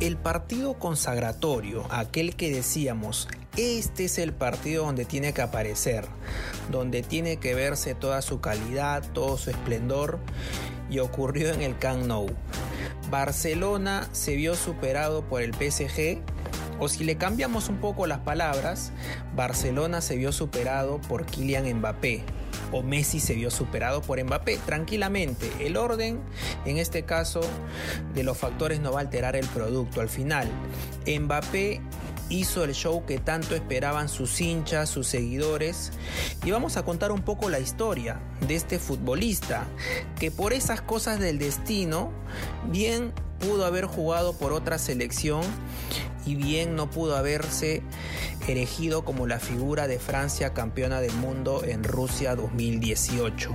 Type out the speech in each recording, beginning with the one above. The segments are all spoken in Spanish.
el partido consagratorio, aquel que decíamos, este es el partido donde tiene que aparecer, donde tiene que verse toda su calidad, todo su esplendor, y ocurrió en el Camp Nou. Barcelona se vio superado por el PSG, o si le cambiamos un poco las palabras, Barcelona se vio superado por Kylian Mbappé, o Messi se vio superado por Mbappé. Tranquilamente, el orden en este caso de los factores no va a alterar el producto. Al final, Mbappé hizo el show que tanto esperaban sus hinchas, sus seguidores. Y vamos a contar un poco la historia de este futbolista que por esas cosas del destino bien pudo haber jugado por otra selección y bien no pudo haberse erigido como la figura de Francia campeona del mundo en Rusia 2018.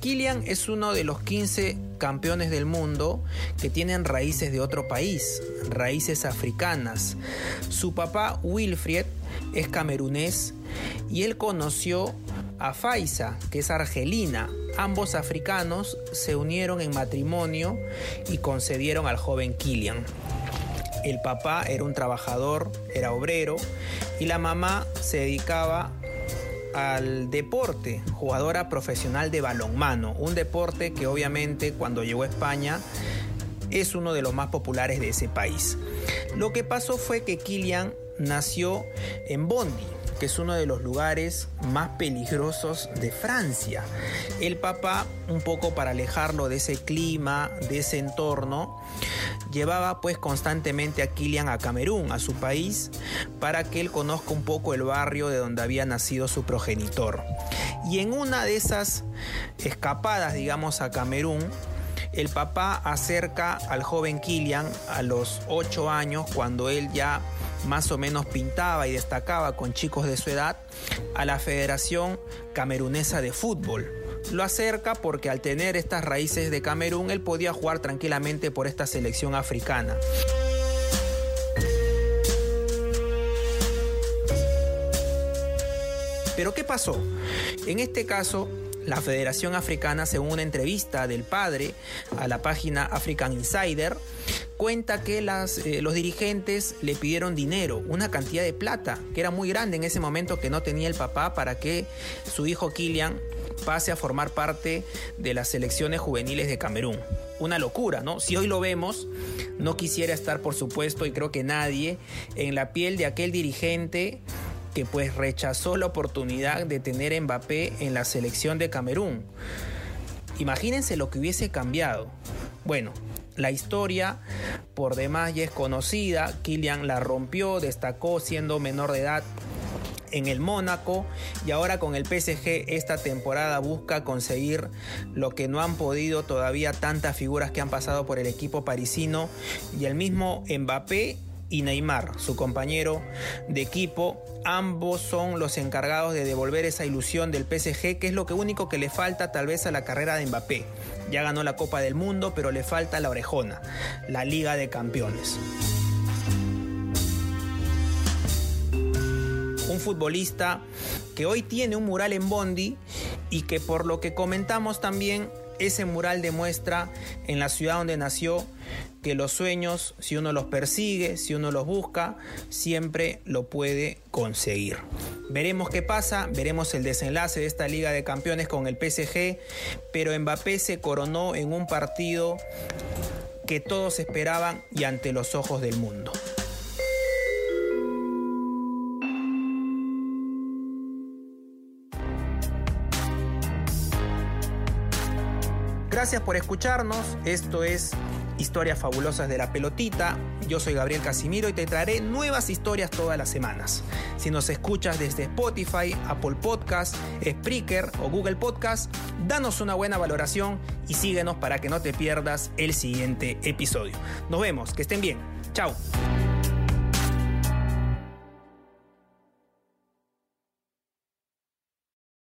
Kylian es uno de los 15 campeones del mundo que tienen raíces de otro país, raíces africanas. Su papá Wilfried es camerunés y él conoció a Faisa, que es argelina. Ambos africanos se unieron en matrimonio y concedieron al joven Kylian. El papá era un trabajador, era obrero, y la mamá se dedicaba al deporte, jugadora profesional de balonmano, un deporte que obviamente cuando llegó a España es uno de los más populares de ese país. Lo que pasó fue que Kylian nació en Bondi, que es uno de los lugares más peligrosos de Francia. El papá, un poco para alejarlo de ese clima, de ese entorno, llevaba pues constantemente a Kilian a Camerún, a su país, para que él conozca un poco el barrio de donde había nacido su progenitor. Y en una de esas escapadas, digamos, a Camerún, el papá acerca al joven Kilian a los 8 años, cuando él ya más o menos pintaba y destacaba con chicos de su edad, a la Federación Camerunesa de Fútbol. Lo acerca porque al tener estas raíces de Camerún, él podía jugar tranquilamente por esta selección africana. Pero ¿qué pasó? En este caso, la Federación Africana, según una entrevista del padre a la página African Insider, cuenta que eh, los dirigentes le pidieron dinero, una cantidad de plata, que era muy grande en ese momento que no tenía el papá para que su hijo Kylian pase a formar parte de las selecciones juveniles de Camerún. Una locura, ¿no? Si hoy lo vemos, no quisiera estar, por supuesto, y creo que nadie, en la piel de aquel dirigente que pues rechazó la oportunidad de tener Mbappé en la selección de Camerún. Imagínense lo que hubiese cambiado. Bueno, la historia por demás ya es conocida. Kylian la rompió, destacó siendo menor de edad en el Mónaco y ahora con el PSG esta temporada busca conseguir lo que no han podido todavía tantas figuras que han pasado por el equipo parisino y el mismo Mbappé y Neymar, su compañero de equipo. Ambos son los encargados de devolver esa ilusión del PSG, que es lo que único que le falta tal vez a la carrera de Mbappé. Ya ganó la Copa del Mundo, pero le falta la orejona, la Liga de Campeones. Un futbolista que hoy tiene un mural en Bondi y que por lo que comentamos también ese mural demuestra en la ciudad donde nació que los sueños, si uno los persigue, si uno los busca, siempre lo puede conseguir. Veremos qué pasa, veremos el desenlace de esta Liga de Campeones con el PSG, pero Mbappé se coronó en un partido que todos esperaban y ante los ojos del mundo. Gracias por escucharnos. Esto es historias fabulosas de la pelotita. Yo soy Gabriel Casimiro y te traeré nuevas historias todas las semanas. Si nos escuchas desde Spotify, Apple Podcast, Spreaker o Google Podcast, danos una buena valoración y síguenos para que no te pierdas el siguiente episodio. Nos vemos, que estén bien. Chao.